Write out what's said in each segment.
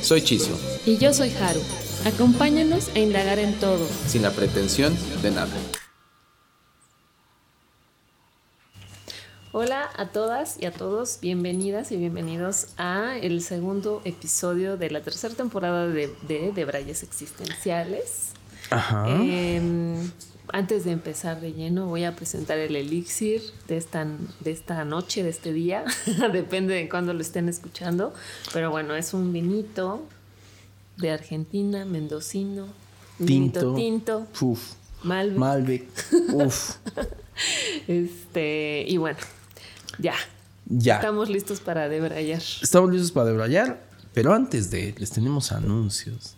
Soy Chisio. Y yo soy Haru. Acompáñanos a indagar en todo. Sin la pretensión de nada. Hola a todas y a todos, bienvenidas y bienvenidos a el segundo episodio de la tercera temporada de, de, Brayes Existenciales. Ajá. Em, antes de empezar de lleno, voy a presentar el elixir de esta, de esta noche, de este día. Depende de cuándo lo estén escuchando. Pero bueno, es un vinito de Argentina, mendocino. Tinto. tinto. Uf. Malbec. Malbec. Uf. este, y bueno, ya. Ya. Estamos listos para debrayar. Estamos listos para debrayar, pero antes de, les tenemos anuncios.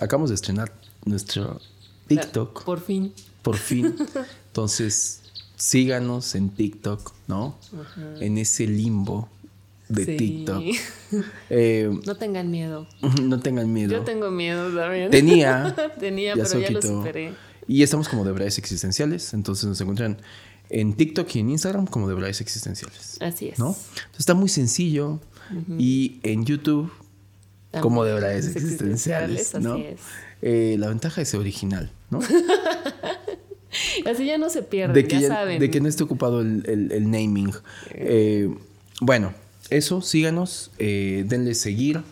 Acabamos de estrenar nuestro TikTok. por fin. Por fin. Entonces, síganos en TikTok, ¿no? En ese limbo de TikTok. Eh, no tengan miedo. No tengan miedo. Yo tengo miedo también. Tenía. Tenía, pero ya lo superé. Y estamos como de existenciales. Entonces nos encuentran en TikTok y en Instagram como de existenciales. Así es. ¿no? Entonces está muy sencillo. Y en YouTube como de existenciales. Así ¿no? es. Eh, la ventaja es original, ¿no? Así ya no se pierde, de que ya, saben. De que no esté ocupado el, naming. Eh, bueno, eso, síganos, eh, denle seguir.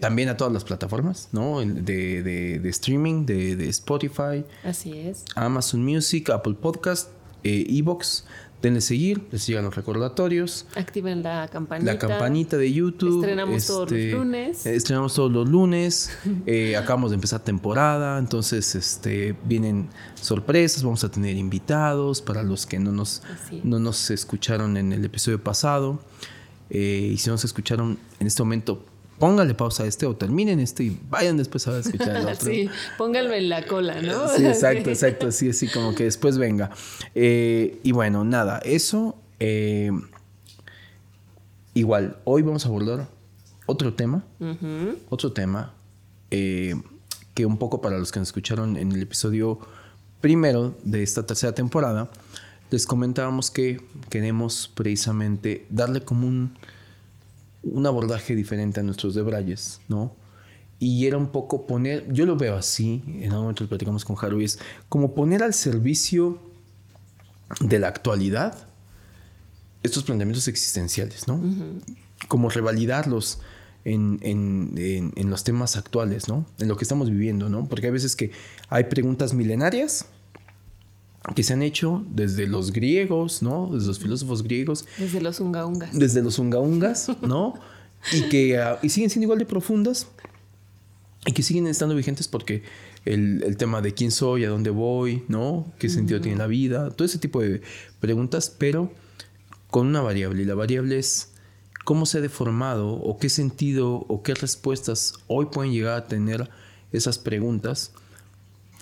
también a todas las plataformas, ¿no? De, de, streaming, de, Spotify. Así es. Amazon Music, Apple Podcast, Evox. Denle seguir, les sigan los recordatorios. Activen la campanita. La campanita de YouTube. Estrenamos todos los este, lunes. Estrenamos todos los lunes. Eh, acabamos de empezar temporada, entonces este, vienen sorpresas, vamos a tener invitados para los que no nos, no nos escucharon en el episodio pasado. Eh, y si no se escucharon en este momento, póngale pausa a este o terminen este y vayan después a escuchar el otro. sí, pónganlo en la cola, ¿no? Sí, exacto, exacto, así, así como que después venga. Eh, y bueno, nada, eso. Eh, igual, hoy vamos a abordar otro tema, otro tema eh, que un poco para los que nos escucharon en el episodio primero de esta tercera temporada, les comentábamos que queremos precisamente darle como un un abordaje diferente a nuestros debrayes, ¿no? Y era un poco poner, yo lo veo así, en algún momento lo platicamos con Haru, es como poner al servicio de la actualidad estos planteamientos existenciales, ¿no? Como revalidarlos en, en, en, los temas actuales, ¿no? En lo que estamos viviendo, ¿no? Porque hay veces que hay preguntas milenarias que se han hecho desde los griegos, ¿no? Desde los filósofos griegos. Desde los ungaungas. Desde los ungaungas, ¿no? y que ah, y siguen siendo igual de profundas y que siguen estando vigentes porque el, tema de quién soy, a dónde voy, ¿no? ¿Qué sentido tiene la vida? Todo ese tipo de preguntas, pero con una variable. Y la variable es cómo se ha deformado o qué sentido o qué respuestas hoy pueden llegar a tener esas preguntas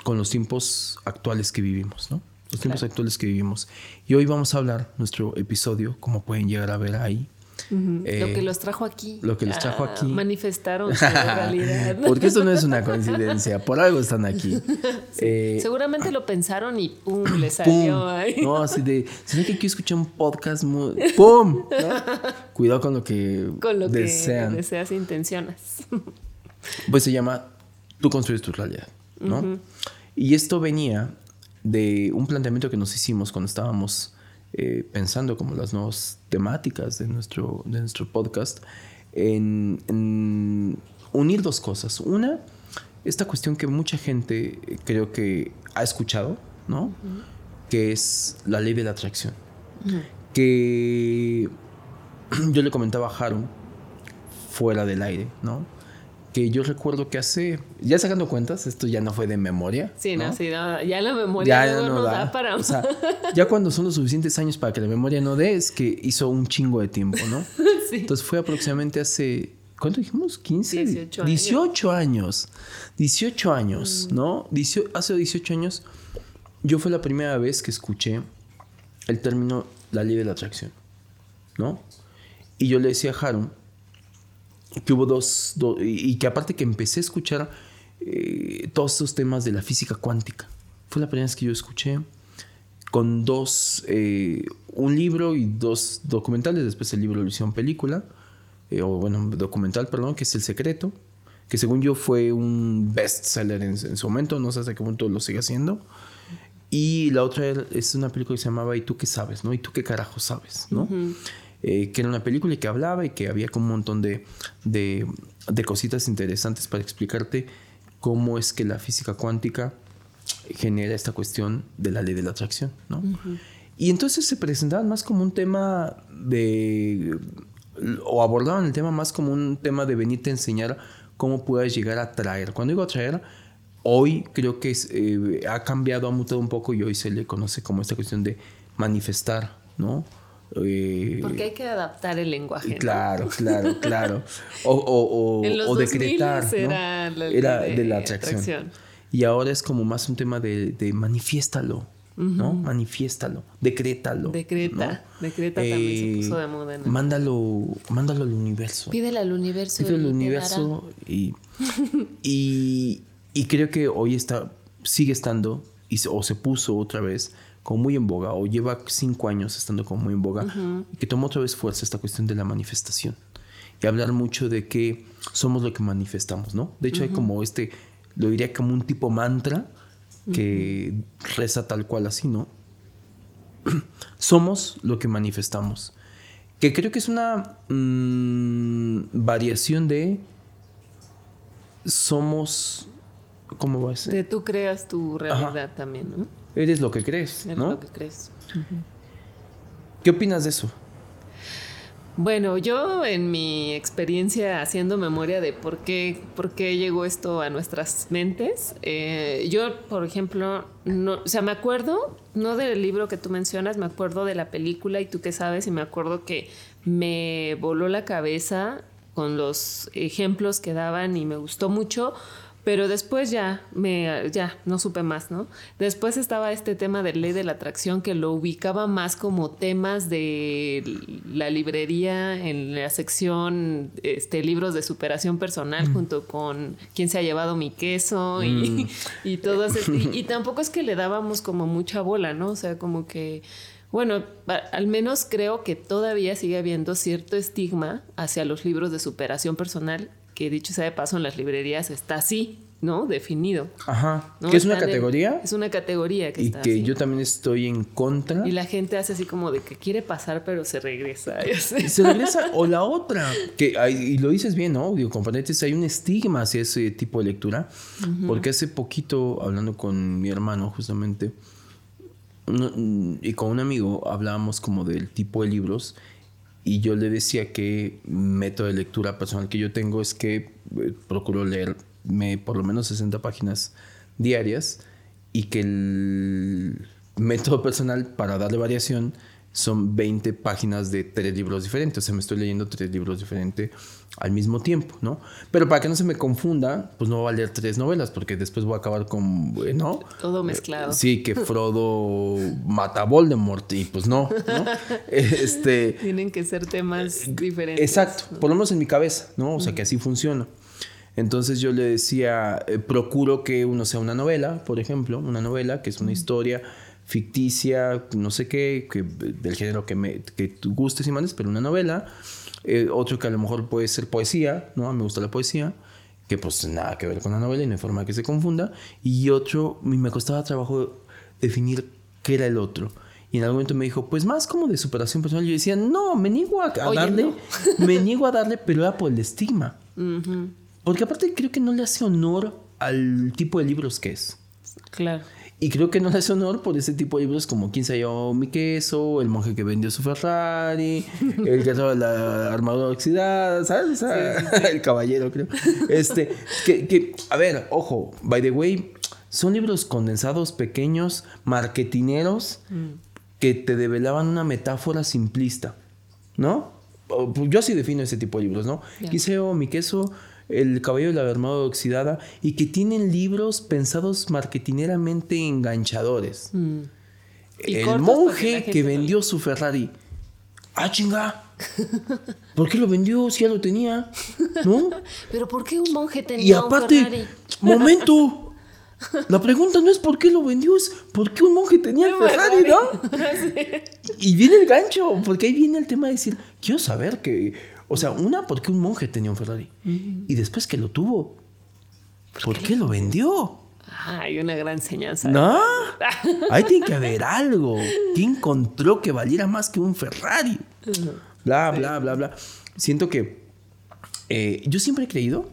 con los tiempos actuales que vivimos, ¿no? Los tiempos actuales que vivimos. Y hoy vamos a hablar, nuestro episodio, como pueden llegar a ver ahí. Eh, lo que los trajo aquí. Lo que los trajo aquí. Manifestaron su realidad. Porque esto no es una coincidencia, por algo están aquí. Eh, seguramente lo pensaron y ¡pum! le salió ahí. No, así de, ¿será que quiero escuchar un podcast muy... ¡Pum! Cuidado con lo que con lo desean. que deseas e intencionas. Pues se llama Tú construyes tu realidad, ¿no? Y esto venía de un planteamiento que nos hicimos cuando estábamos eh, pensando como las nuevas temáticas de nuestro, de nuestro podcast, en, unir dos cosas. Una, esta cuestión que mucha gente eh, creo que ha escuchado, ¿no? Que es la ley de la atracción. Que yo le comentaba a Haru fuera del aire, ¿no? Que yo recuerdo que hace, ya sacando cuentas, esto ya no fue de memoria. Sí, no, sí, ya la memoria ya, no, da. para... O sea, ya cuando son los suficientes años para que la memoria no dé, es que hizo un chingo de tiempo, ¿no? sí. Entonces fue aproximadamente hace ¿Cuánto dijimos? ¿15? 18 años. 18 años. 18 años, mm. ¿no? hace 18 años yo fue la primera vez que escuché el término la ley de la atracción, ¿no? Y yo le decía a Haru que hubo dos, y que aparte que empecé a escuchar eh, todos estos temas de la física cuántica. Fue la primera vez que yo escuché con dos, eh, un libro y dos documentales, después el libro lo hicieron película, eh, o bueno, documental, perdón, que es El Secreto, que según yo fue un bestseller en, en su momento, no sé hasta qué punto lo sigue haciendo. Y la otra es una película que se llamaba ¿Y tú qué sabes? ¿no? ¿Y tú qué carajo sabes? ¿no? Eh, que era una película que hablaba y que había como un montón de, de, cositas interesantes para explicarte cómo es que la física cuántica genera esta cuestión de la ley de la atracción. ¿no? Y entonces se presentaban más como un tema de... o abordaban el tema más como un tema de venirte a enseñar cómo puedes llegar a atraer. Cuando digo atraer Hoy creo que eh, ha cambiado, ha mutado un poco y hoy se le conoce como esta cuestión de manifestar, ¿no? Eh, Porque hay que adaptar el lenguaje. Claro, claro, claro. O, o, decretar. Era, de, la atracción. Y ahora es como más un tema de, de manifiéstalo. ¿no? Manifiéstalo, decrétalo. Decreta, decreta también se eh, puso de moda. Mándalo, mándalo al universo. Pídele al universo. Pídele al universo y, y, y creo que hoy está, sigue estando, y o se puso otra vez como muy en boga, o lleva cinco años estando como muy en boga, y que toma otra vez fuerza esta cuestión de la manifestación. Y hablar mucho de que somos lo que manifestamos, ¿no? De hecho, hay como este, lo diría como un tipo mantra que reza tal cual así, ¿no? somos lo que manifestamos. Que creo que es una mm, variación de somos ¿Cómo va a ser? De tú creas tu realidad también, ¿no? Eres lo que crees, Eres lo que crees. ¿Qué opinas de eso? Bueno, yo en mi experiencia haciendo memoria de por qué, por qué llegó esto a nuestras mentes, eh, yo, por ejemplo, no, o sea, me acuerdo, no del libro que tú mencionas, me acuerdo de la película y tú qué sabes, y me acuerdo que me voló la cabeza con los ejemplos que daban y me gustó mucho pero después ya, me, ya, no supe más, ¿no? Después estaba este tema de ley de la atracción que lo ubicaba más como temas de la librería en la sección este, libros de superación personal mm. junto con quién se ha llevado mi queso y, mm. todo eso. Y, y tampoco es que le dábamos como mucha bola, ¿no? O sea, como que... Bueno, al menos creo que todavía sigue habiendo cierto estigma hacia los libros de superación personal que dicho sea de paso en las librerías está así, ¿no? Definido. Ajá. ¿Que es una categoría? es una categoría que y que yo también estoy en contra. Y la gente hace así como de que quiere pasar pero se regresa. Se regresa o la otra, que y lo dices bien, ¿no? Digo, componentes, hay un estigma hacia ese tipo de lectura, porque hace poquito hablando con mi hermano justamente y con un amigo hablábamos como del tipo de libros y yo le decía que método de lectura personal que yo tengo es que eh, procuro leerme por lo menos 60 páginas diarias y que el método personal para darle variación son 20 páginas de tres libros diferentes. O sea, me estoy leyendo tres libros diferentes al mismo tiempo, ¿no? Pero para que no se me confunda, pues no voy a leer tres novelas, porque después voy a acabar con, ¿no? Todo mezclado. Sí, que Frodo mata a Voldemort y pues no, ¿no? Este... Tienen que ser temas diferentes. Exacto, por lo menos en mi cabeza, ¿no? O sea, que así funciona. Entonces yo le decía, eh, procuro que uno sea una novela, por ejemplo, una novela que es una historia ficticia, no sé qué, que, del género que, me, que tú gustes y mandes, pero una novela. Eh, otro que a lo mejor puede ser poesía, ¿no? Me gusta la poesía, que pues nada que ver con la novela y no hay forma que se confunda. Y otro, me costaba trabajo definir qué era el otro. Y en algún momento me dijo, pues más como de superación personal. Yo decía, no, me niego a, darle, me niego a darle, pero era por el estigma. Porque aparte creo que no le hace honor al tipo de libros que es. Claro. Y creo que no le hace honor por ese tipo de libros como Quién se llevó mi queso, El monje que vendió su Ferrari, El guerrero de la armadura oxidada, ¿sabes? El caballero, creo. Este, que, que, a ver, ojo, by the way, son libros condensados, pequeños, marketineros, mm. que te develaban una metáfora simplista, ¿no? pues, yo así defino ese tipo de libros, ¿no? Giseo, mi queso, El cabello de la armada oxidada y que tienen libros pensados marketineramente enganchadores. Mm. El monje que vendió su Ferrari. Ah, chinga. ¿Por qué lo vendió si ya lo tenía? ¿No? Pero ¿por qué un monje tenía y aparte, un Ferrari? momento. La pregunta no es por qué lo vendió, es por qué un monje tenía el Ferrari, ¿no? Y viene el gancho, porque ahí viene el tema de decir, quiero saber que, o sea, una, por qué un monje tenía un Ferrari. Y después que lo tuvo, ¿por, qué lo vendió? Ah, hay una gran enseñanza. No, ahí tiene que haber algo. ¿Qué encontró que valiera más que un Ferrari? Bla, bla, bla, bla. Siento que eh, yo siempre he creído,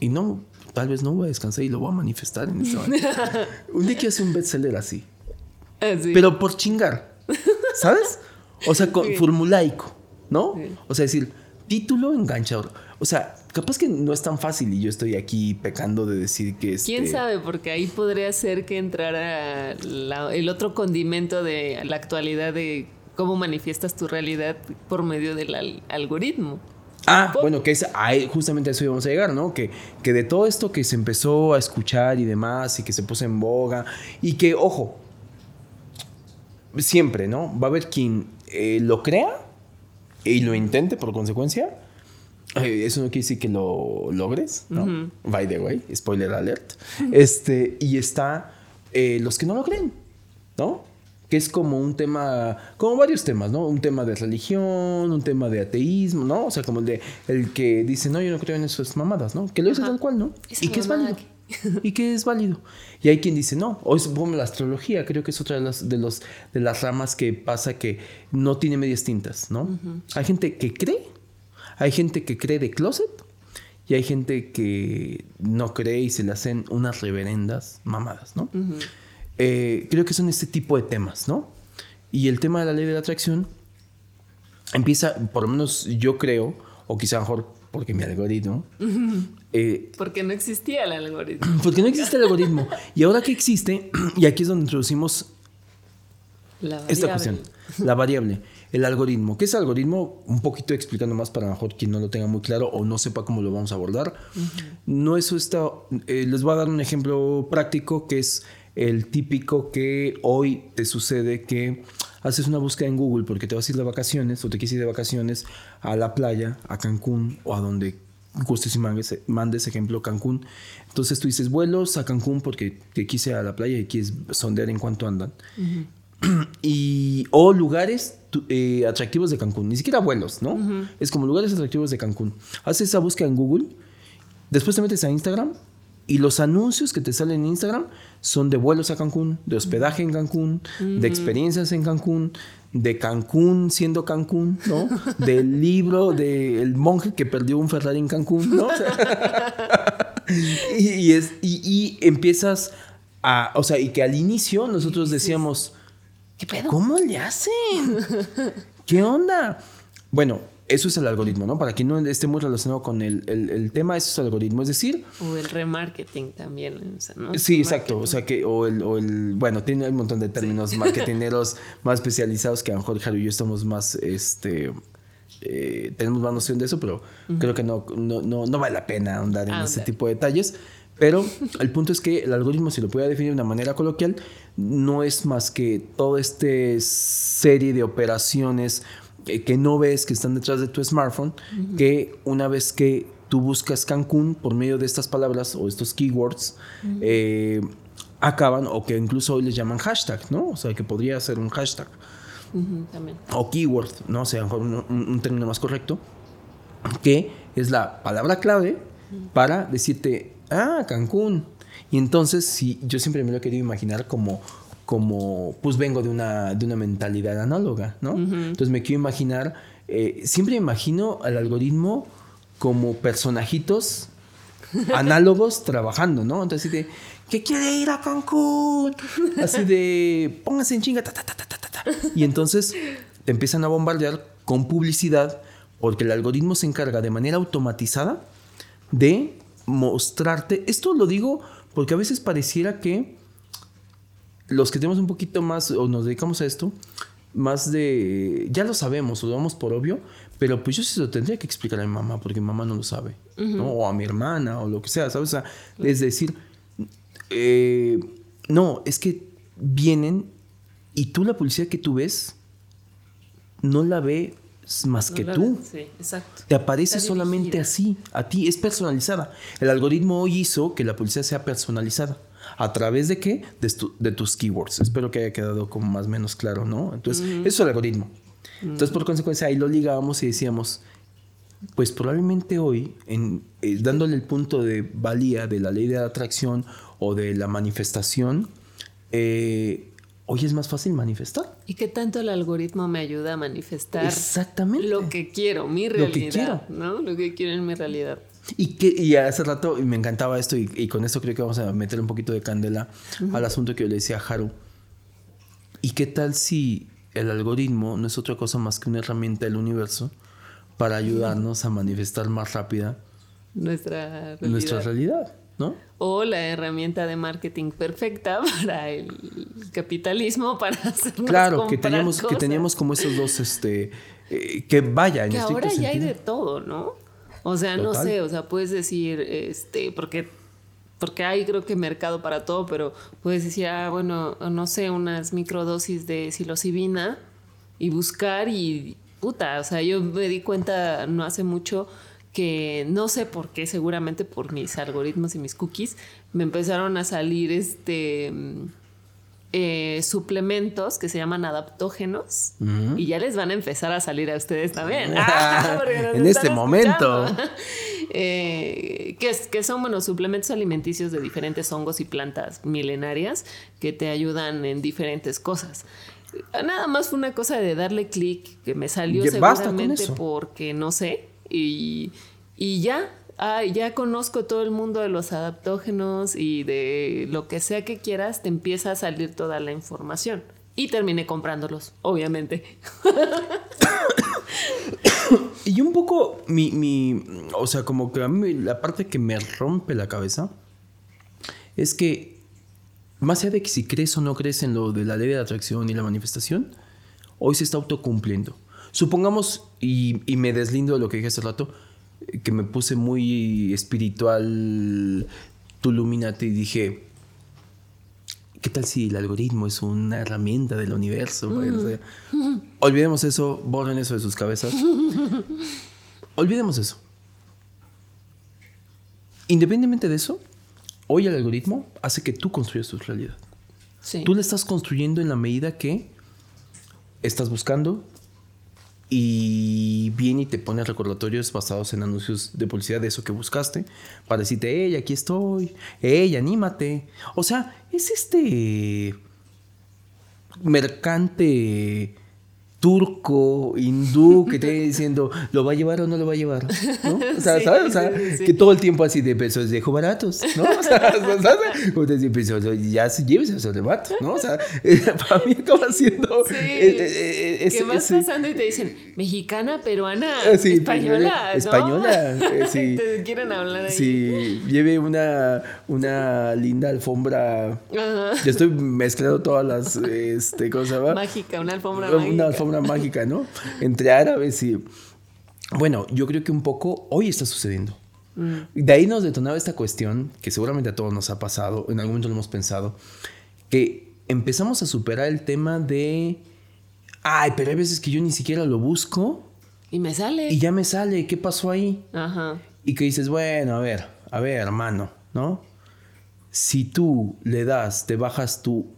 y no, tal vez no voy a descansar y lo voy a manifestar en este momento. un día quiero hacer un bestseller así. Ah, Pero por chingar. ¿Sabes? O sea, con formulaico, ¿no? O sea, decir, título enganchador. O sea, capaz que no es tan fácil y yo estoy aquí pecando de decir que es. ¿Quién sabe? Porque ahí podría ser que entrara el otro condimento de la actualidad de cómo manifiestas tu realidad por medio del algoritmo. Ah, bueno, que es justamente a eso íbamos a llegar, ¿no? Que, que de todo esto que se empezó a escuchar y demás, y que se puso en boga, y que, ojo, siempre, ¿no? Va a haber quien eh, lo crea y lo intente por consecuencia. Eh, eso no quiere decir que lo logres, ¿no? By the way, spoiler alert. Este, y está eh, los que no lo creen, ¿no? que es como un tema, como varios temas, ¿no? Un tema de religión, un tema de ateísmo, ¿no? O sea, como el de el que dice, no, yo no creo en esas mamadas, ¿no? Que lo dice tal cual, ¿no? y que es válido. Y que es válido. Y hay quien dice, no, o es como la astrología, creo que es otra de las, de los, de las ramas que pasa que no tiene medias tintas, ¿no? Hay gente que cree, hay gente que cree de closet, y hay gente que no cree y se le hacen unas reverendas mamadas, ¿no? Eh, creo que son este tipo de temas, ¿no? Y el tema de la ley de la atracción empieza, por lo menos yo creo, o quizá mejor porque mi algoritmo. Eh, porque no existía el algoritmo. Porque no existe el algoritmo. Y ahora que existe, y aquí es donde introducimos esta cuestión, la variable, el algoritmo. ¿Qué es el algoritmo? Un poquito explicando más para mejor quien no lo tenga muy claro o no sepa cómo lo vamos a abordar. No es esto, eh, les voy a dar un ejemplo práctico que es el típico que hoy te sucede que haces una búsqueda en Google porque te vas a ir de vacaciones o te quieres ir de vacaciones a la playa, a Cancún o a donde gustes y mandes, mandes ejemplo Cancún. Entonces tú dices vuelos a Cancún porque te quise a la playa y quieres sondear en cuánto andan. y, o lugares eh, atractivos de Cancún, ni siquiera vuelos, ¿no? Es como lugares atractivos de Cancún. Haces esa búsqueda en Google, después te metes a Instagram y los anuncios que te salen en Instagram son de vuelos a Cancún, de hospedaje en Cancún, de experiencias en Cancún, de Cancún siendo Cancún, ¿no? Del libro del monje que perdió un Ferrari en Cancún, ¿no? y, es, y, empiezas a, o sea, y que al inicio nosotros decíamos, ¿qué pedo? ¿Cómo le hacen? ¿Qué onda? Bueno, eso es el algoritmo, ¿no? Para quien no esté muy relacionado con el, el, tema, eso es el algoritmo. Es decir... O el remarketing también, ¿no? Sí, exacto. O sea que, o el, o el, bueno, tiene un montón de términos marketineros más especializados que a lo mejor Jairo y yo estamos más, este... Eh, tenemos más noción de eso, pero creo que no, no, no, vale la pena ahondar en ese tipo de detalles. Pero el punto es que el algoritmo, si lo puede definir de una manera coloquial, no es más que toda esta serie de operaciones que, no ves, que están detrás de tu smartphone, que una vez que tú buscas Cancún por medio de estas palabras o estos keywords, eh, acaban, o que incluso hoy les llaman hashtag, ¿no? O sea, que podría ser un hashtag. también. O keyword, ¿no? O sea, un, un, término más correcto, que es la palabra clave para decirte, ah, Cancún. Y entonces, si yo siempre me lo he querido imaginar como como, pues vengo de una, de una mentalidad análoga, ¿no? Entonces me quiero imaginar, eh, siempre imagino al algoritmo como personajitos análogos trabajando, ¿no? Entonces, así de, ¿qué quiere ir a Cancún? Así de, póngase en chinga, ta, ta, ta, ta, ta, ta. Y entonces te empiezan a bombardear con publicidad porque el algoritmo se encarga de manera automatizada de mostrarte, esto lo digo porque a veces pareciera que los que tenemos un poquito más o nos dedicamos a esto, más de, ya lo sabemos, lo damos por obvio, pero pues yo sí lo tendría que explicar a mi mamá porque mi mamá no lo sabe, ¿no? O a mi hermana o lo que sea, ¿sabes? O sea, es decir, eh, no, es que vienen y tú la publicidad que tú ves no la ve más que tú. Sí, exacto. Te aparece solamente así, a ti, es personalizada. El algoritmo hoy hizo que la publicidad sea personalizada. ¿A través de qué? De, tus keywords. Espero que haya quedado como más o menos claro, ¿no? Entonces, eso es el algoritmo. Entonces, por consecuencia, ahí lo ligábamos y decíamos, pues probablemente hoy, en, eh, dándole el punto de valía de la ley de atracción o de la manifestación, eh, hoy es más fácil manifestar. ¿Y qué tanto el algoritmo me ayuda a manifestar Exactamente. lo que quiero, mi realidad? Lo que quiero. ¿no? Lo que quiero en mi realidad. Y, que, y hace rato me encantaba esto y, con esto creo que vamos a meter un poquito de candela al asunto que yo le decía a Haru. ¿Y qué tal si el algoritmo no es otra cosa más que una herramienta del universo para ayudarnos a manifestar más rápida nuestra realidad? Nuestra realidad ¿no? O la herramienta de marketing perfecta para el capitalismo, para hacer Claro, que teníamos, que teníamos como esos dos, este, eh, que vaya. En que ahora ya hay de todo, ¿no? O sea, no sé, o sea, puedes decir, este, porque porque hay creo que mercado para todo, pero puedes decir, ah, bueno, no sé, unas microdosis de psilocibina y buscar y puta, o sea, yo me di cuenta no hace mucho que no sé por qué, seguramente por mis algoritmos y mis cookies, me empezaron a salir este eh, suplementos que se llaman adaptógenos y ya les van a empezar a salir a ustedes también. Ah, en este momento. Eh, que, que son, bueno, suplementos alimenticios de diferentes hongos y plantas milenarias que te ayudan en diferentes cosas. Nada más fue una cosa de darle clic que me salió seguramente porque no sé y, y ya, ya conozco todo el mundo de los adaptógenos y de lo que sea que quieras, te empieza a salir toda la información. Y terminé comprándolos, obviamente. y un poco mi, mi, o sea, como que a mí la parte que me rompe la cabeza es que más allá de que si crees o no crees en lo de la ley de atracción y la manifestación, hoy se está autocumpliendo. Supongamos, y, me deslindo de lo que dije hace rato, que me puse muy espiritual, Tuluminate, y dije, ¿qué tal si el algoritmo es una herramienta del universo? Mm. olvidemos eso, borren eso de sus cabezas. olvidemos eso. Independientemente de eso, hoy el algoritmo hace que tú construyas tu realidad. Tú la estás construyendo en la medida que estás buscando, y viene y te pone recordatorios basados en anuncios de publicidad de eso que buscaste para decirte, hey, aquí estoy, hey, anímate. O sea, es este mercante turco, hindú, que te diciendo, ¿lo va a llevar o no lo va a llevar? ¿No? O sea, ¿sabes? O sea, que todo el tiempo así de pesos dejo baratos, ¿no? O sea, ¿sabes? Como te dice, ya se llévese esos ¿no? O sea, para mí acaba siendo... Sí. Eh, eh, eh que vas pasando y te dicen, mexicana, peruana, ah, española, ¿no? Española, eh, sí. te quieren hablar ahí. Sí, lleve una, una linda alfombra. Ajá. Yo estoy mezclando todas las, este, ¿cómo se llama? Mágica, una alfombra mágica. Una mágica, ¿no? Entre árabes y... Bueno, yo creo que un poco hoy está sucediendo. Mm. De ahí nos detonaba esta cuestión, que seguramente a todos nos ha pasado, en algún momento lo hemos pensado, que empezamos a superar el tema de, ay, pero hay veces que yo ni siquiera lo busco. Y me sale. Y ya me sale, ¿qué pasó ahí? Ajá. Y que dices, bueno, a ver, a ver, hermano, ¿no? Si tú le das, te bajas tu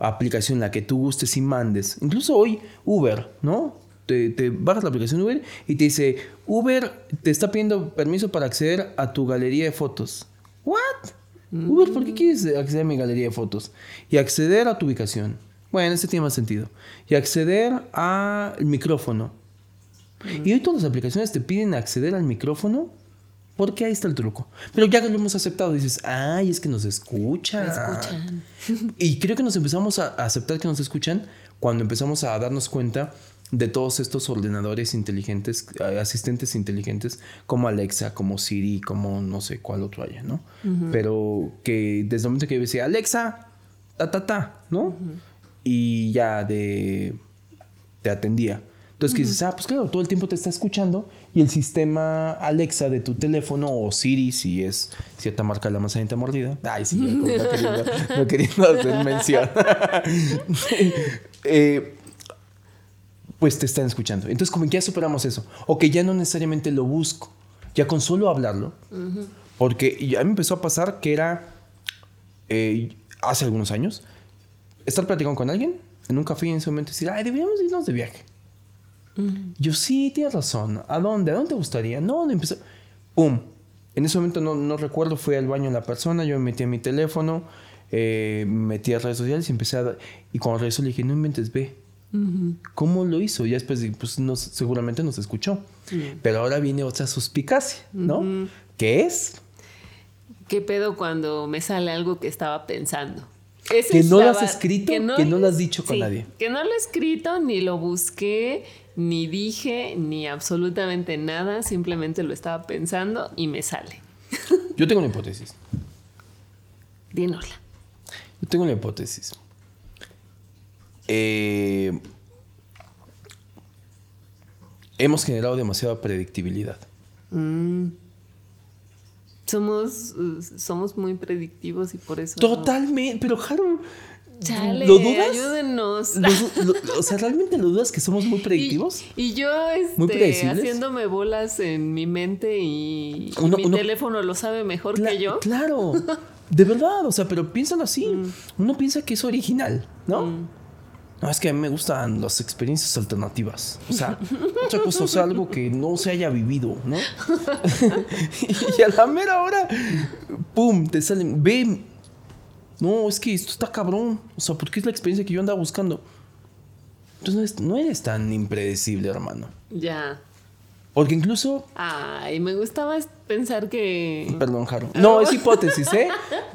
aplicación, la que tú gustes y mandes. Incluso hoy Uber, ¿no? Te, te, bajas la aplicación Uber y te dice, Uber te está pidiendo permiso para acceder a tu galería de fotos. ¿What? Uber, ¿por qué quieres acceder a mi galería de fotos? Y acceder a tu ubicación. Bueno, ese tiene más sentido. Y acceder al micrófono. Y hoy todas las aplicaciones te piden acceder al micrófono porque ahí está el truco. Pero ya que lo hemos aceptado, dices, ay, es que nos escuchan. escuchan. Y creo que nos empezamos a aceptar que nos escuchan cuando empezamos a darnos cuenta de todos estos ordenadores inteligentes, asistentes inteligentes, como Alexa, como Siri, como no sé cuál otro haya, ¿no? Pero que desde el momento que yo decía, Alexa, ta, ta, ta, ¿no? Y ya de te atendía. Entonces, que dices, ah, pues claro, todo el tiempo te está escuchando y el sistema Alexa de tu teléfono o Siri, si es cierta marca de la manzanita mordida. Ay, sí, no queriendo, no queriendo hacer mención. eh, pues te están escuchando. Entonces, como que ya superamos eso. O que ya no necesariamente lo busco. Ya con solo hablarlo. Porque a mí me empezó a pasar que era eh, hace algunos años estar platicando con alguien en un café y en ese momento decir, ay, deberíamos irnos de viaje. Yo, sí, tienes razón. ¿A dónde? ¿A dónde te gustaría? No, no empezó. ¡Pum! En ese momento no, no recuerdo, fui al baño la persona, yo me metí a mi teléfono, eh, me metí a redes sociales y empecé a... Y cuando regresó le dije, no inventes, ve. ¿Cómo lo hizo? Y después, pues no, seguramente nos escuchó. Pero ahora viene otra suspicacia, ¿no? ¿Qué es? ¿Qué pedo cuando me sale algo que estaba pensando? Que no lo has escrito, que no, lo has dicho con nadie. Que no lo he escrito, ni lo busqué, ni dije, ni absolutamente nada. Simplemente lo estaba pensando y me sale. Yo tengo una hipótesis. Dínosla. Yo tengo una hipótesis. Eh, hemos generado demasiada predictibilidad. Mm. Somos, somos muy predictivos y por eso. Totalmente, pero Harold. Chale, ¿Lo dudas? Ayúdenos. o sea, ¿realmente lo dudas que somos muy predictivos? Y, yo este, haciéndome bolas en mi mente y, mi teléfono lo sabe mejor que yo. Claro, de verdad, o sea, pero piénsalo así. Mm. Uno piensa que es original, ¿no? Mm. No, es que a mí me gustan las experiencias alternativas. O sea, otra cosa, o sea, algo que no se haya vivido, ¿no? y a la mera hora, ¡pum! Te salen, ve. No, es que esto está cabrón. O sea, porque es la experiencia que yo andaba buscando. Entonces no eres tan impredecible, hermano. Ya. Porque incluso. Ay, me gustaba pensar que. Perdón, Jaro. No, es hipótesis, ¿eh?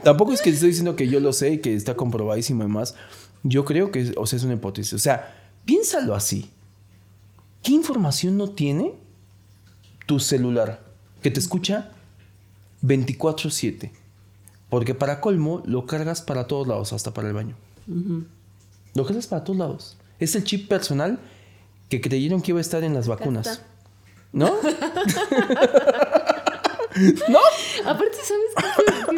Tampoco es que estoy diciendo que yo lo sé y que está comprobadísimo y más. Yo creo que o sea, es una hipótesis. O sea, piénsalo así. ¿Qué información no tiene tu celular que te escucha 24/7? Porque para colmo lo cargas para todos lados, hasta para el baño. Lo cargas para todos lados. Es el chip personal que creyeron que iba a estar en las vacunas. ¿No? ¿No? Aparte, ¿sabes qué?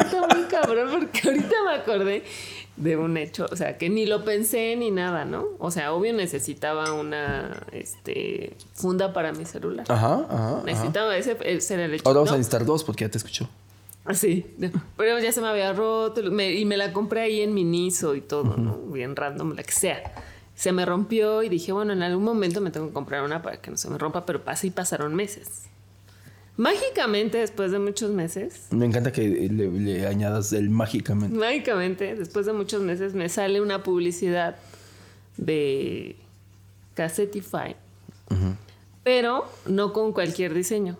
Está muy cabrón porque ahorita me acordé de un hecho, o sea, que ni lo pensé ni nada, ¿no? O sea, obvio necesitaba una este, funda para mi celular. Ajá, ajá. Necesitaba ese, ser el hecho. Ahora vamos a necesitar dos porque ya te escuchó. Así, pero ya se me había roto y me la compré ahí en Miniso y todo, ¿no? Bien random, la que sea. Se me rompió y dije, bueno, en algún momento me tengo que comprar una para que no se me rompa, pero así pasaron meses. Mágicamente, después de muchos meses. Me encanta que le, añadas el mágicamente. Mágicamente, después de muchos meses, me sale una publicidad de Cassetify. Pero no con cualquier diseño.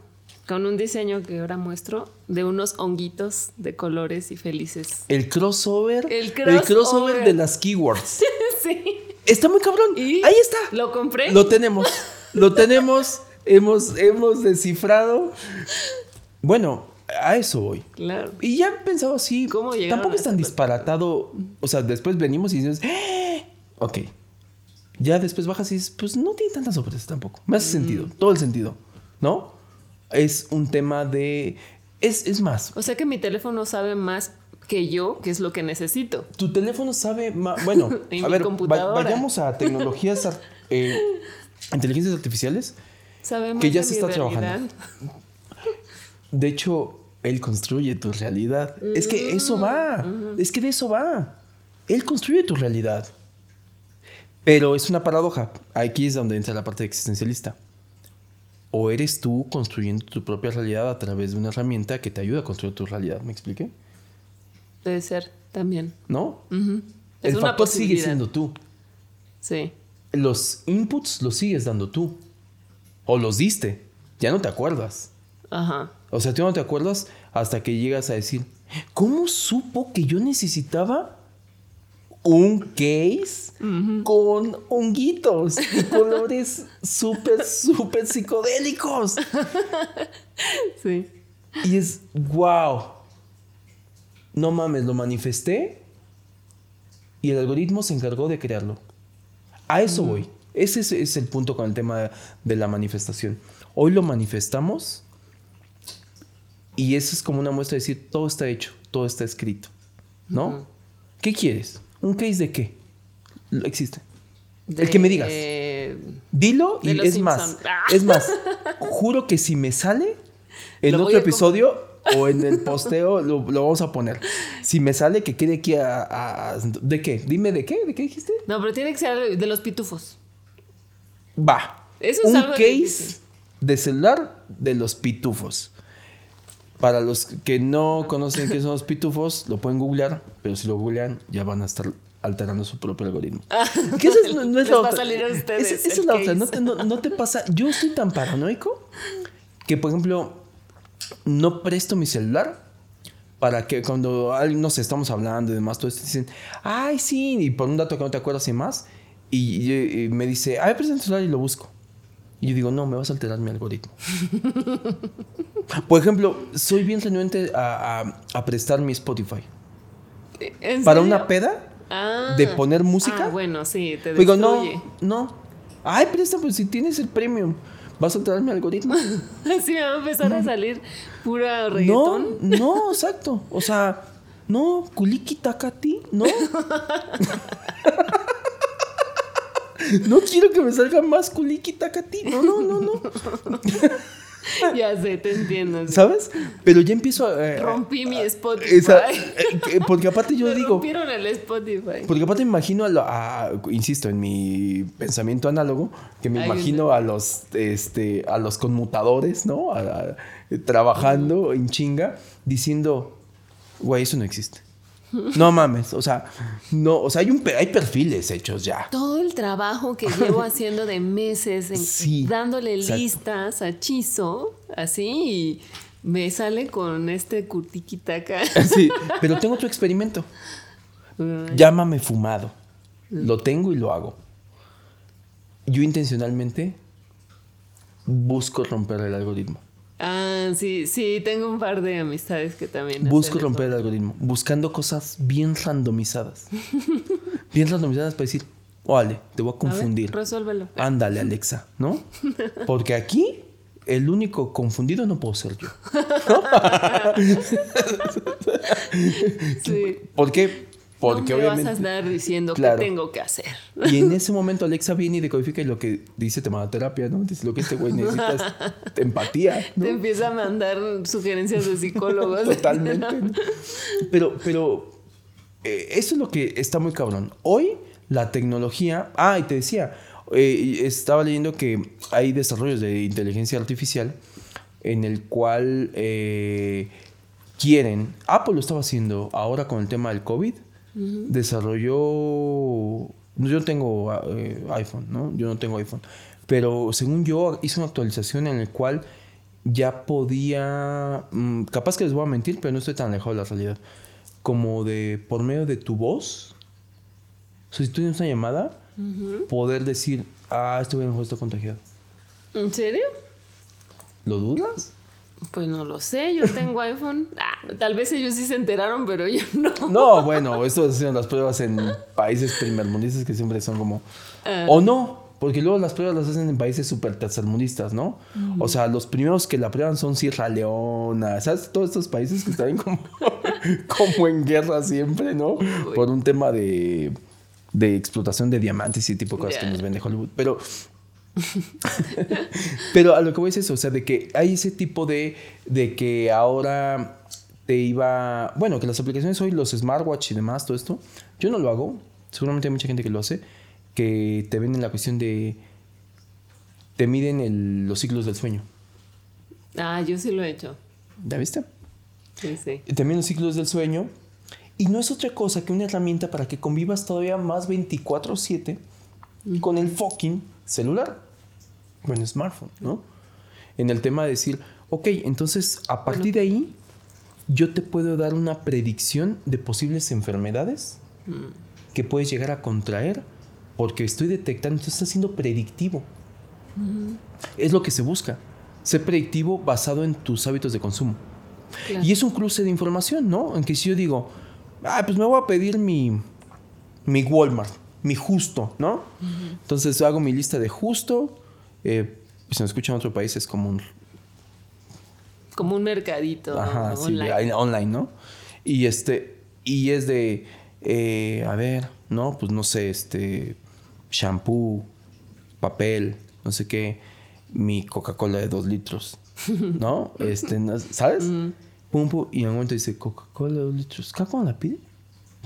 Con un diseño que ahora muestro de unos honguitos de colores y felices. El crossover. El crossover, de las keywords. sí. Está muy cabrón. Ahí está. Lo compré. Lo tenemos. Lo tenemos hemos, hemos descifrado. Bueno, a eso voy. Claro. Y ya pensado así. ¿Cómo Tampoco es tan disparatado. O sea, después venimos y dices, ¡Eh! ok. Ya después bajas y dices, pues no tiene tantas sorpresas tampoco. Me hace sentido, mm. todo el sentido. ¿No? Es un tema de. Es, es más. O sea que mi teléfono sabe más que yo, que es lo que necesito. Tu teléfono sabe más. Bueno, a ver, vayamos a tecnologías, eh, inteligencias artificiales que ya se está trabajando. De hecho, él construye tu realidad. Es que eso va. Es que de eso va. Él construye tu realidad. Pero es una paradoja. Aquí es donde entra la parte existencialista. O eres tú construyendo tu propia realidad a través de una herramienta que te ayuda a construir tu realidad. ¿Me expliqué? Puede ser, también. ¿No? El factor sigue siendo tú. Sí. Los inputs los sigues dando tú. O los diste. Ya no te acuerdas. Ajá. O sea, tú no te acuerdas hasta que llegas a decir, ¿cómo supo que yo necesitaba un case con honguitos y colores súper, súper psicodélicos? Sí. Y es, wow. No mames, lo manifesté y el algoritmo se encargó de crearlo. A eso voy. Ese es, es el punto con el tema de la manifestación. Hoy lo manifestamos y eso es como una muestra de decir, todo está hecho, todo está escrito. ¿No? ¿Qué quieres? ¿Un case de qué? Existe. el que me digas. de- Dilo y es más. Ah. Es más, juro que si me sale en Lo otro episodio o en el posteo lo, lo vamos a poner. Si me sale que quede aquí a, a- ¿De qué? Dime de qué, ¿de qué dijiste? No, pero tiene que ser de los pitufos. Va. Eso es Un algo case difícil. de celular de los pitufos. Para los que no conocen qué son los pitufos, lo pueden googlear, pero si lo googlean ya van a estar alterando su propio algoritmo. Que esa es- no, no es la va a otra. salir a ustedes Esa, es la otra. No te, no- no te pasa. Yo estoy tan paranoico que, por ejemplo, no presto mi celular para que cuando, alguien, no sé, estamos hablando y demás, todo esto, dicen, ay, sí, y por un dato que no te acuerdas y más, y, y- y me dice, ay, presta el celular y lo busco. Y yo digo, no, me vas a alterar mi algoritmo. por ejemplo, soy bien renuente a, a- a prestar mi Spotify. ¿En Para serio? una peda, Ah. de poner música. Ah, bueno, sí, te digo, no, no. Ay, presta, pues si tienes el premium, vas a alterar mi algoritmo. Sí, me va a empezar a salir pura No, reggaetón. no, exacto. O sea, no, culiki takati, no. No quiero que me salga más culiki takati. No, no, no, no. Ya sé, te entiendo. sí. ¿Sabes? Pero ya empiezo a. eh, Rompí mi Spotify. esa- eh, que- porque aparte yo Me digo. rompieron el Spotify. Porque aparte me imagino a, lo- a- insisto, en mi pensamiento análogo, que me Ay, imagino a los, este, a los conmutadores, ¿no? A- trabajando en chinga, diciendo, güey, eso no existe. No mames, o sea, no, o sea, hay un hay perfiles hechos ya. Todo el trabajo que llevo haciendo de meses, en- Sí, dándole exacto. listas a Chizo, así, y me sale con este curtiquitaca. Sí, pero tengo otro experimento. Llámame fumado. Lo tengo y lo hago. Yo intencionalmente busco romper el algoritmo. Ah, sí, sí, tengo un par de amistades que también. Busco eso. romper el algoritmo, buscando cosas bien randomizadas. bien randomizadas para decir, órale, te voy a A ver, confundir. resuélvelo. Ándale, Alexa, ¿no? Porque aquí el único confundido no puedo ser yo. Sí. ¿Por qué? Porque no me vas a obviamente. estar diciendo Claro. qué tengo que hacer. Y en ese momento Alexa viene y decodifica y lo que dice terapia, ¿no? Dice lo que este güey necesita es empatía, ¿no? Te empieza a mandar sugerencias de psicólogos. Totalmente. ¿no? Pero, pero eh, eso es lo que está muy cabrón. Hoy la tecnología. Ah, y te decía, eh, estaba leyendo que hay desarrollos de inteligencia artificial en el cual eh, quieren. Apple lo estaba haciendo ahora con el tema del COVID. Desarrolló. Yo no tengo eh, iPhone, ¿no? Yo no tengo iPhone. Pero según yo, hizo una actualización en el cual ya podía. mm, capaz que les voy a mentir, pero no estoy tan alejado de la realidad. Como de por medio de tu voz. O sea, si tú tienes una llamada, poder decir, ah, este güey mejor está contagiado. ¿En serio? ¿Lo dudas? Pues no lo sé, yo tengo iPhone. Ah, tal vez ellos sí se enteraron, pero yo no. No, bueno, esto hacen las pruebas en países primermundistas que siempre son como. Ah. O no, porque luego las pruebas las hacen en países súper tercermundistas, ¿no? O sea, los primeros que la prueban son Sierra Leona, ¿sabes? Todos estos países que están como, como en guerra siempre, ¿no? Por un tema de, de explotación de diamantes y tipo de cosas que nos vende Hollywood. Pero. Pero a lo que voy es eso, o sea, de que hay ese tipo de, de que ahora te iba, bueno, que las aplicaciones hoy, los smartwatch y demás, todo esto, yo no lo hago, seguramente hay mucha gente que lo hace, que te venden la cuestión de, te miden el- los ciclos del sueño, Ah, yo sí lo he hecho. ¿ya viste? Sí, sí. También los ciclos del sueño, y no es otra cosa que una herramienta para que convivas todavía más 24/7 con el fucking celular, bueno, smartphone, ¿no? En el tema de decir, ok, entonces a partir de ahí yo te puedo dar una predicción de posibles enfermedades que puedes llegar a contraer porque estoy detectando, entonces está siendo predictivo. Es lo que se busca, ser predictivo basado en tus hábitos de consumo. Claro. Y es un cruce de información, ¿no? En que si yo digo, ah, pues me voy a pedir mi, mi Walmart, mi justo, ¿no? Entonces hago mi lista de justo. Eh, si me escuchan en otro país es como un... Como un mercadito Ajá, online. Sí, online, ¿no? Y este, y es de, eh, a ver, ¿no? Pues no sé, este, shampoo, papel, no sé qué, mi Coca-Cola de dos litros, ¿no? Este, ¿sabes? Pum, pum, y en un momento dice Coca-Cola de dos litros. ¿Cada cómo la pide?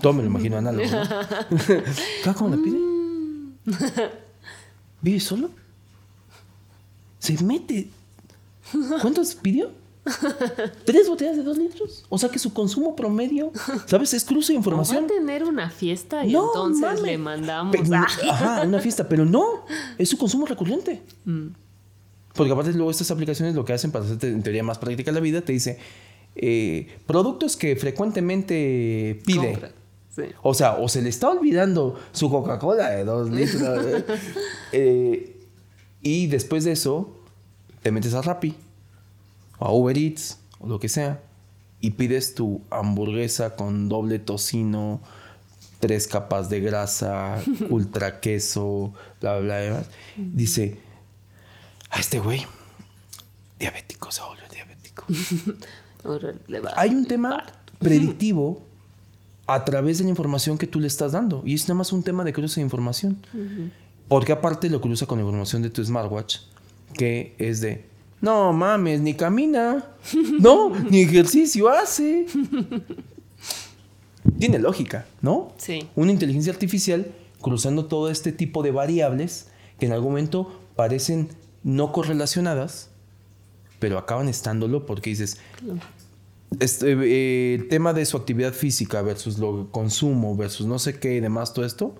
Todo me lo imagino análogo, ¿no? ¿Cada cómo la pide? ¿Vive solo? Se mete. ¿Cuántos pidió? ¿Tres botellas de dos litros? O sea que su consumo promedio, ¿sabes? Es cruce de información. Va a tener una fiesta y entonces le mandamos. ajá, una fiesta, pero no, es su consumo recurrente. Mm. Porque aparte luego estas aplicaciones lo que hacen para hacerte en teoría más práctica la vida, te dice eh, productos que frecuentemente pide. O sea, o se le está olvidando su Coca-Cola de dos litros. ¿eh? Y después de eso, te metes a Rappi o a Uber Eats o lo que sea y pides tu hamburguesa con doble tocino, tres capas de grasa, ultra queso, bla, bla, bla. Dice, a este güey, diabético, se volvió diabético. Hay un tema predictivo a través de la información que tú le estás dando. Y es nada más un tema de cruce de información. Porque aparte lo cruza con la información de tu smartwatch, que es de, no mames, ni camina. No, ni ejercicio hace. Tiene lógica, ¿no? Sí. Una inteligencia artificial cruzando todo este tipo de variables que en algún momento parecen no correlacionadas, pero acaban estándolo porque dices, este, eh, el tema de su actividad física versus lo consumo versus no sé qué y demás, todo esto.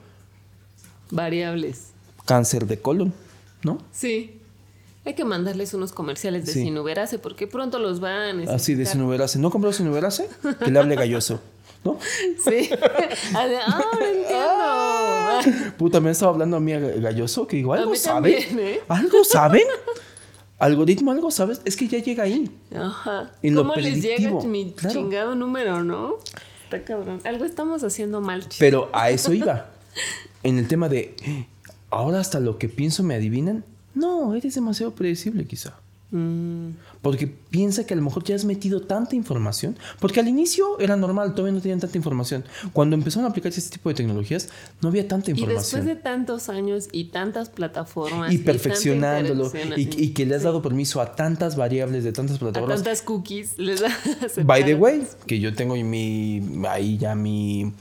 Variables. Cáncer de colon, ¿no? Sí. Hay que mandarles unos comerciales de Sinuberase porque pronto los van a Así de Sinuberase. ¿No compró Sinuberase? Que le hable galloso. ¿No? Sí. ah, entiendo. Puta, me estaba hablando a mí galloso que igual algo saben. ¿eh? ¿Algo saben? Algoritmo, algo sabes. Es que ya llega ahí. Ajá. ¿Cómo les llega mi chingado número, no? Está cabrón. Algo estamos haciendo mal. Pero a eso iba. en el tema de. Ahora hasta lo que pienso me adivinan. No, eres demasiado predecible quizá. Mm. Porque piensa que a lo mejor ya has metido tanta información. Porque al inicio era normal, todavía no tenían tanta información. Cuando empezaron a aplicarse este tipo de tecnologías, no había tanta información. Y después de tantos años y tantas plataformas. Y perfeccionándolo. Y, que le has dado permiso a tantas variables de tantas plataformas. A tantas cookies. Les By the way, que yo tengo mi, ahí ya mi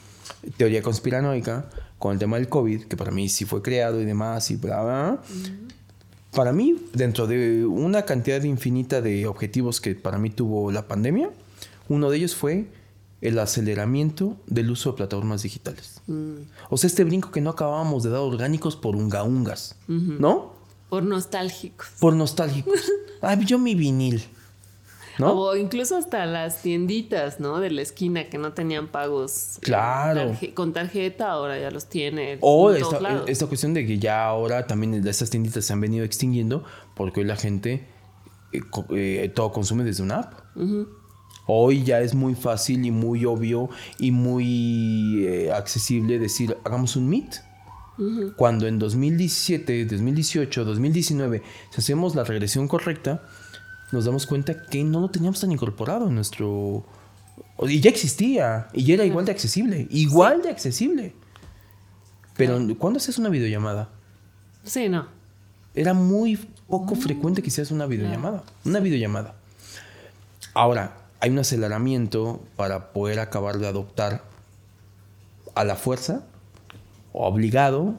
teoría conspiranoica con el tema del COVID, que para mí sí fue creado y demás y bla, bla. Para mí, dentro de una cantidad infinita de objetivos que para mí tuvo la pandemia, uno de ellos fue el aceleramiento del uso de plataformas digitales. Mm. O sea, este brinco que no acabábamos de dar orgánicos por ungaungas, ¿no? Por nostálgicos. Por nostálgicos. Ay, yo mi vinil. O incluso hasta las tienditas, ¿no? De la esquina que no tenían pagos. Eh, claro. con tarjeta, ahora ya los tiene. O esta, cuestión de que ya ahora también estas tienditas se han venido extinguiendo porque hoy la gente eh, eh, todo consume desde una app. Hoy ya es muy fácil y muy obvio y muy accesible decir, hagamos un Meet. Cuando en 2017, 2018, 2019, si hacemos la regresión correcta, nos damos cuenta que no lo teníamos tan incorporado en nuestro... Y ya existía, y ya era igual de accesible, igual de accesible. Pero ¿cuándo haces una videollamada? Sí, no. Era muy poco frecuente que hicieras una videollamada. Una videollamada. Ahora, hay un aceleramiento para poder acabar de adoptar a la fuerza, obligado,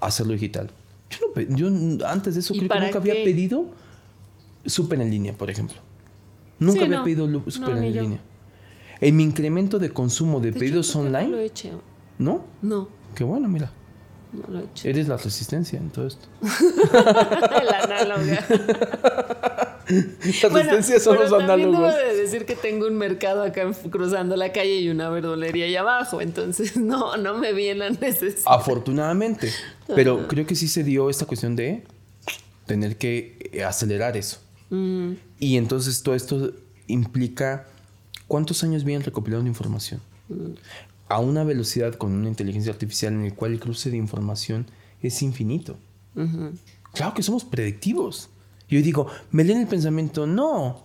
a hacerlo digital. Yo, antes de eso creo que nunca había pedido súper en línea, por ejemplo. Nunca había pedido súper en línea. En mi incremento de consumo de, pedidos online. No lo he hecho. ¿No? No. Qué bueno, mira. No lo he hecho. Eres la resistencia en todo esto. la análoga. La resistencia son los análogos. Debo de decir que tengo un mercado acá cruzando la calle y una verdulería allá abajo. Entonces, no, no me viene a necesidad. Afortunadamente. Pero creo que sí se dio esta cuestión de tener que acelerar eso. Mm. Y entonces todo esto implica cuántos años vienen recopilando información. Mm. a una velocidad con una inteligencia artificial en el cual el cruce de información es infinito. Claro que somos predictivos. Yo digo, me leen el pensamiento, no.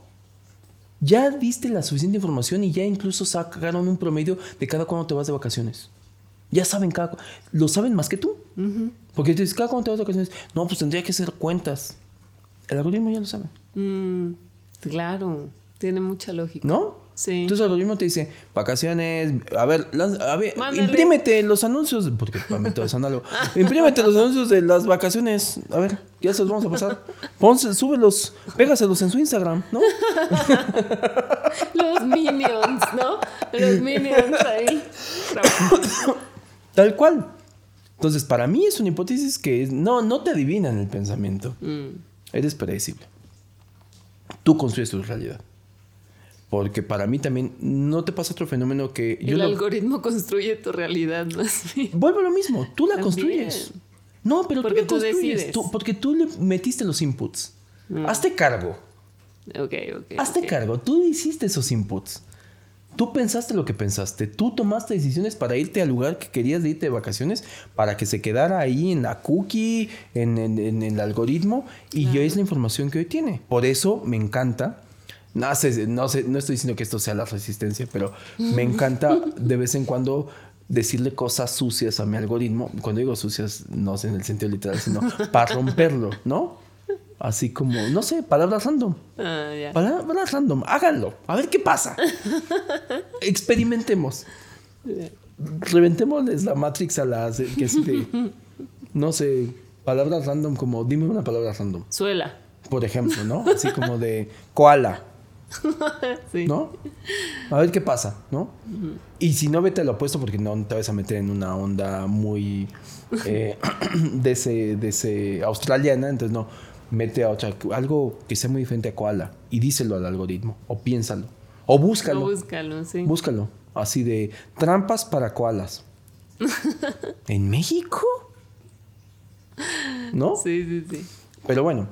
Ya diste la suficiente información y ya incluso sacaron un promedio de cada cuando te vas de vacaciones. Ya saben cada lo saben más que tú. Porque dices, cada cuando te vas de vacaciones, no, pues tendría que hacer cuentas. El algoritmo ya lo sabe. Mm, claro, tiene mucha lógica. ¿No? Sí. Entonces el algoritmo te dice, vacaciones, a ver, a ver imprímete los anuncios, porque para mí todo es análogo. imprímete los anuncios de las vacaciones. A ver, ya se los vamos a pasar. Ponse, súbelos, pégaselos en su Instagram, ¿no? los minions, ¿no? Los minions ahí. Tal cual. Entonces, para mí es una hipótesis que no, no te adivinan el pensamiento. Mm. Eres predecible. Tú construyes tu realidad. Porque para mí también no te pasa otro fenómeno que... El algoritmo construye tu realidad más bien. Vuelvo a lo mismo, tú la construyes. No, pero porque tú, la construyes. porque tú le metiste los inputs. Mm. Hazte cargo. Ok, ok. Hazte cargo. Tú hiciste esos inputs. Tú pensaste lo que pensaste. Tú tomaste decisiones para irte al lugar que querías de irte de vacaciones para que se quedara ahí en la cookie, en, el algoritmo. Y yo es la información que hoy tiene. Por eso me encanta no sé, no sé, no estoy diciendo que esto sea la resistencia, pero me encanta de vez en cuando decirle cosas sucias a mi algoritmo. Cuando digo sucias, no sé en el sentido literal, sino para romperlo, ¿no? Así como, no sé, palabras random. Ah, palabras random, háganlo, a ver qué pasa. Experimentemos. Reventémosles la Matrix a las que no sé, palabras random como, dime una palabra random. Suela. Por ejemplo, ¿no? Así como de koala. ¿No? A ver qué pasa, ¿no? Y si no, vete al opuesto porque no te vas a meter en una onda muy eh, de, ese, de ese australiana, entonces no, mete a otra, algo que sea muy diferente a koala y díselo al algoritmo, o piénsalo, o búscalo. búscalo, sí. Búscalo, así de trampas para koalas. ¿En México? ¿No? Sí, sí, sí. Pero bueno,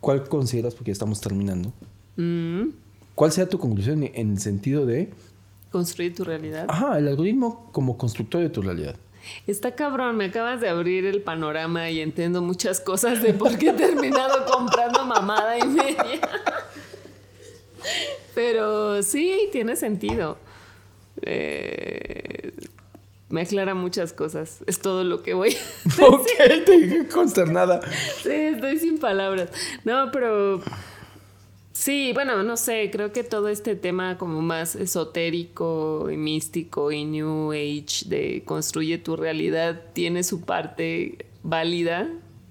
¿cuál consideras, porque ya estamos terminando? Mm. ¿Cuál sea tu conclusión en el sentido de... Construir tu realidad. Ajá, el algoritmo como constructor de tu realidad. Está cabrón, me acabas de abrir el panorama y entiendo muchas cosas de por qué he terminado comprando mamada y media. Pero sí, tiene sentido. Eh, me aclara muchas cosas. Es todo lo que voy. ok, te dije consternada. Sí, estoy sin palabras. No, pero Sí, bueno, no sé, creo que todo este tema como más esotérico y místico y New Age de construye tu realidad tiene su parte válida,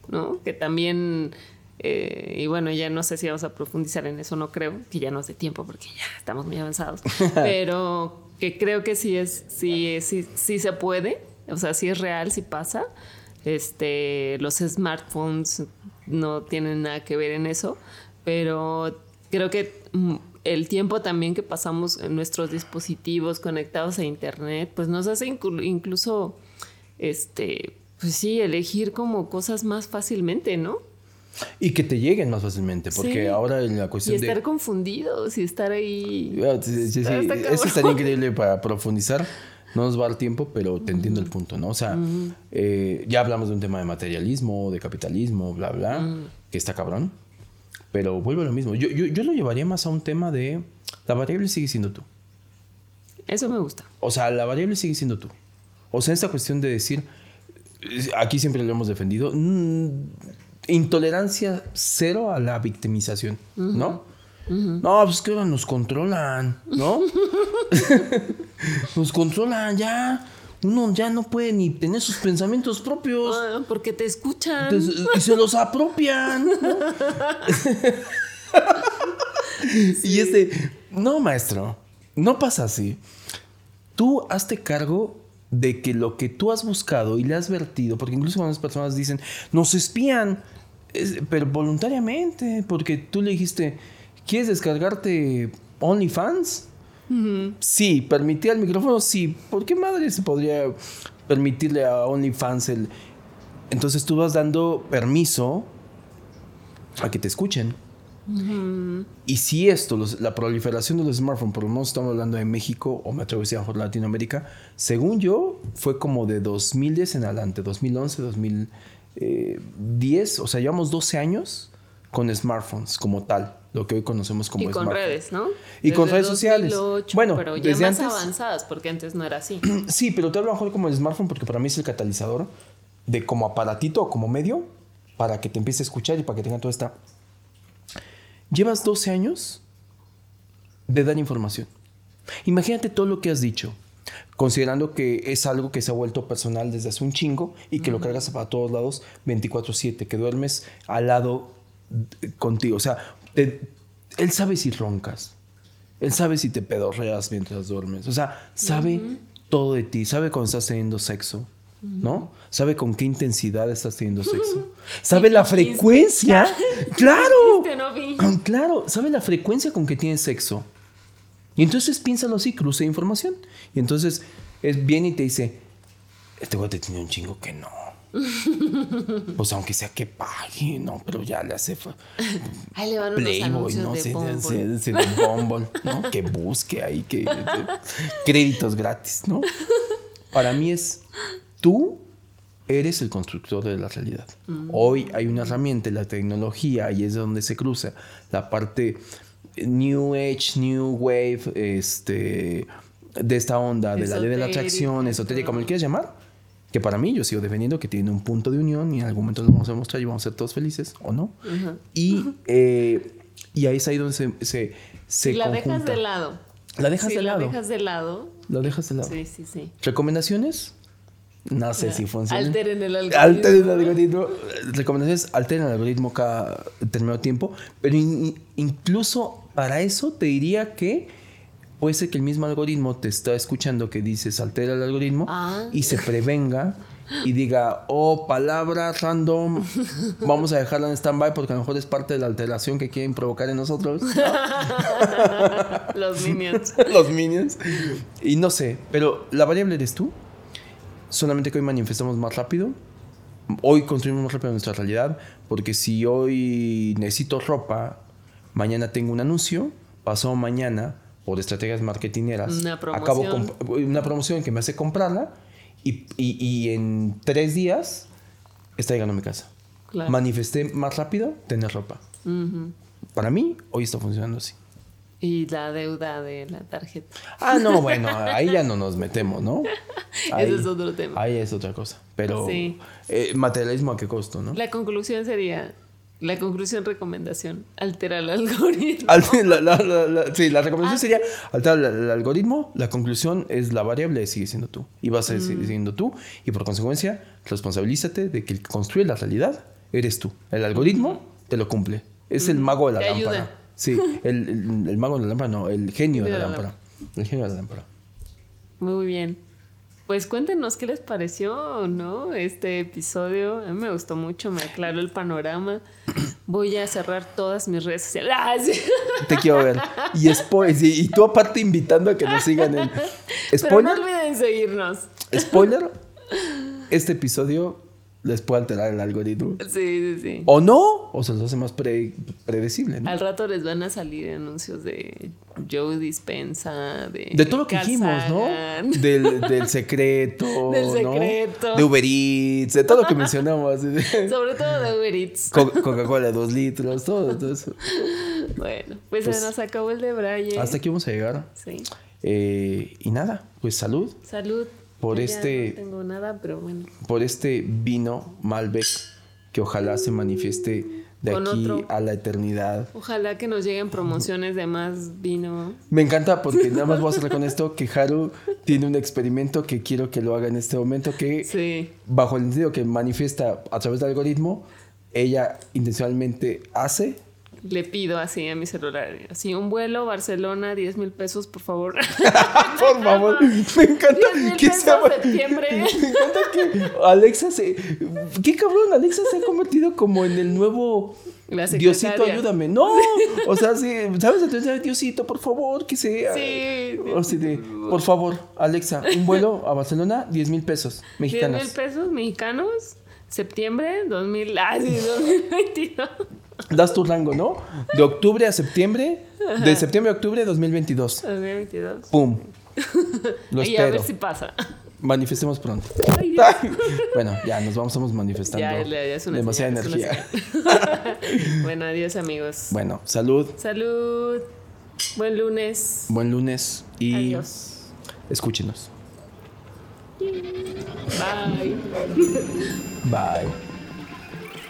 ¿no? Que también, eh, y bueno, ya no sé si vamos a profundizar en eso, no creo, que ya no hace tiempo porque ya estamos muy avanzados, pero que creo que sí es, sí, sí, sí se puede, o sea, sí es real, sí pasa. Este, los smartphones no tienen nada que ver en eso, pero creo que mm, el tiempo también que pasamos en nuestros dispositivos conectados a internet, pues nos hace incluso, este, pues sí, elegir como cosas más fácilmente, ¿no? Y que te lleguen más fácilmente, porque ahora en la cuestión de... Y estar confundidos y estar ahí... Ah, sí, sí, sí. Eso estaría increíble para profundizar. No nos va dar tiempo, pero te entiendo el punto, ¿no? O sea, eh, ya hablamos de un tema de materialismo, de capitalismo, bla, bla, que está cabrón. Pero vuelvo a lo mismo. Yo, yo, lo llevaría más a un tema de la variable sigue siendo tú. Eso me gusta. O sea, la variable sigue siendo tú. O sea, esta cuestión de decir, aquí siempre lo hemos defendido, mm, intolerancia cero a la victimización, ¿no? No, pues que ahora nos controlan, ¿no? nos controlan ya uno ya no puede ni tener sus pensamientos propios. Ah, porque te escuchan. y se los apropian. Y este, no, maestro, no pasa así. Tú hazte cargo de que lo que tú has buscado y le has vertido, porque incluso cuando las personas dicen, nos espían, pero voluntariamente, porque tú le dijiste, ¿quieres descargarte OnlyFans? Sí, permitía el micrófono, sí. ¿Por qué madre se podría permitirle a OnlyFans el... Entonces tú vas dando permiso a que te escuchen. Y si esto, la proliferación de los smartphones, por lo menos estamos hablando de México o me atrevo a decir Latinoamérica, según yo, fue como de 2010 en adelante, 2011, 2010, o sea, llevamos 12 años con smartphones como tal, lo que hoy conocemos como Y con redes, ¿no? Y con redes sociales. bueno, pero ya más avanzadas, porque antes no era así. sí, pero te hablo mejor como el smartphone porque para mí es el catalizador de como aparatito o como medio para que te empiece a escuchar y para que tenga toda esta Llevas 12 años de dar información. Imagínate todo lo que has dicho, considerando que es algo que se ha vuelto personal desde hace un chingo y que lo cargas para todos lados 24/7, que duermes al lado contigo. O sea, él sabe si roncas, él sabe si te pedorreas mientras duermes, o sea, sabe todo de ti, sabe cuando estás teniendo sexo, ¿no? Sabe con qué intensidad estás teniendo sexo. Sabe la frecuencia. claro. Claro, sabe la frecuencia con que tienes sexo. Y entonces piénsalo así, cruce información. Y entonces es bien y te dice, este güey te tiene un chingo que no. pues aunque sea que pague, no, pero ya le hace Ahí le van Playboy, ¿no? De se, ¿no? que busque ahí que créditos gratis, ¿no? Para mí es tú eres el constructor de la realidad. Mm. Hoy hay una herramienta, la tecnología, y es donde se cruza la parte New Age, New Wave, este, de esta onda, de la ley de la atracción, esotérica, como le quieras llamar, que para mí yo sigo defendiendo que tiene un punto de unión y en algún momento lo vamos a mostrar y vamos a ser todos felices, ¿o no? y, eh, y ahí es ahí donde se... se, se la dejas de lado. La dejas de lado. La dejas de lado. La dejas de lado. Sí, sí, sí. ¿Recomendaciones? No sé si funciona. Alteren el algoritmo. Alteren el algoritmo. Recomendaciones, alteren el algoritmo cada determinado tiempo. Pero incluso para eso te diría que puede ser que el mismo algoritmo te está escuchando que dices altera el algoritmo ah. y se prevenga y diga, oh, palabra random, vamos a dejarla en stand-by porque a lo mejor es parte de la alteración que quieren provocar en nosotros. Los minions. Los minions. Y no sé, pero la variable eres tú solamente que hoy manifestamos más rápido. Hoy construimos más rápido nuestra realidad, porque si hoy necesito ropa, mañana tengo un anuncio, pasó mañana, por estrategias marketineras, una acabo con una promoción que me hace comprarla y, y, en tres días está llegando a mi casa. Manifesté más rápido tener ropa. Para mí, hoy está funcionando así. Y la deuda de la tarjeta. Ah, no, bueno, ahí ya no nos metemos, ¿no? Ese es otro tema. Ahí es otra cosa. Pero eh, materialismo a qué costo, ¿no? La conclusión sería, la conclusión recomendación, altera el algoritmo. sí, la recomendación ah. sería alterar el, algoritmo, la conclusión es la variable sigue siendo tú. Y vas a seguir mm. siendo tú y por consecuencia responsabilízate de que el que construye la realidad eres tú. El algoritmo te lo cumple. Es el mago de la lámpara. Sí, el, el, mago de la lámpara, no, el genio de la, lámpara. El genio de la lámpara. Muy bien. Pues cuéntenos qué les pareció, ¿no? Este episodio. A mí me gustó mucho, me aclaró el panorama. Voy a cerrar todas mis redes sociales. ¡Ah, Te quiero ver. Y, y, tú aparte invitando a que nos sigan en... Spoiler. no olviden seguirnos. Spoiler. Este episodio les puede alterar el algoritmo. Sí, sí, sí. O no, o se los hace más predecible, ¿no? Al rato les van a salir anuncios de Joe Dispensa, de... De todo lo que dijimos, ¿no? Del, del secreto, Del secreto. De Uber Eats, de todo lo que mencionamos. Sobre todo de Uber Eats. Coca-Cola dos litros, todo, todo eso. Bueno, pues, se pues nos acabó el de Brian. Hasta aquí vamos a llegar. Sí. Eh, y nada, pues salud. Salud por este. No tengo nada, pero bueno. Por este vino Malbec que ojalá se manifieste de aquí a la eternidad. Ojalá que nos lleguen promociones de más vino. Me encanta porque nada más voy a cerrar con esto que Haru tiene un experimento que quiero que lo haga en este momento que bajo el sentido que manifiesta a través del algoritmo, ella intencionalmente hace le pido así a mi celular, así un vuelo Barcelona, 10 mil pesos, por favor. por favor, me encanta que sea septiembre. Me encanta que Alexa se qué cabrón, Alexa se ha convertido como en el nuevo Diosito, ayúdame. No, o sea, sí, ¿sabes? Entonces, Diosito, por favor, que sea. Sí. O sea, de, por favor, Alexa, un vuelo a Barcelona, 10 mil pesos mexicanos. 10 mil pesos mexicanos, septiembre 2000, ah, sí, 2022. Das tu rango, ¿no? De octubre a septiembre, de septiembre a octubre de 2022. 2022. ¡Pum! Lo y a ver espero. si pasa. Manifestemos pronto. Ay, bueno, ya nos vamos, estamos manifestando. Ya, ya es una demasiada señal, es una energía. bueno, adiós amigos. Bueno, salud, Salud. Buen lunes. buen lunes y Adiós. escúchenos. Bye. Bye.